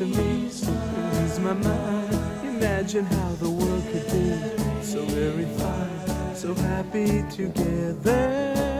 to me, lose my mind. Imagine how the world could be so very fine, so happy together.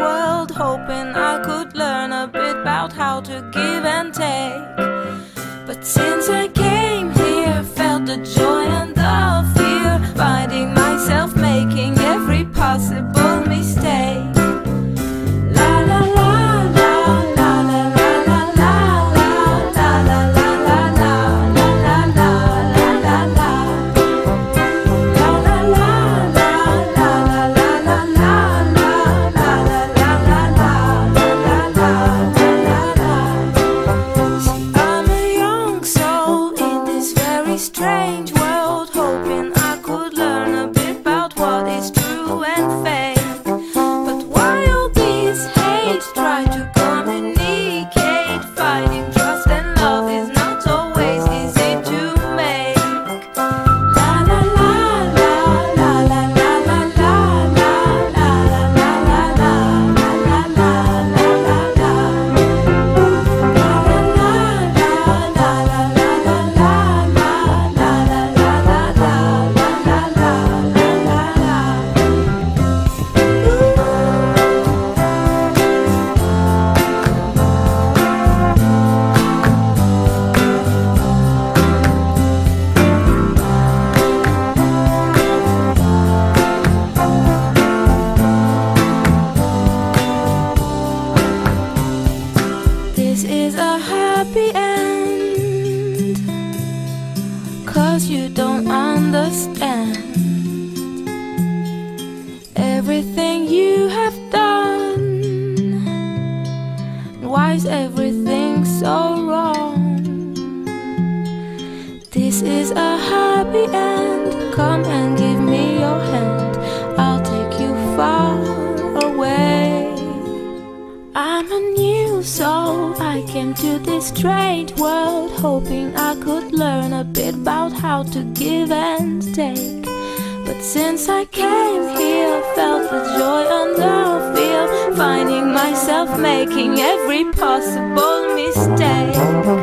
World hoping I could learn a bit about how to give and take. But since I came everything so wrong? This is a happy end. Come and give me your hand. I'll take you far away. I'm a new soul. I came to this strange world hoping I could learn a bit about how to give and take. But since I came here, I felt the joy under fear, finding myself making every possible mistake.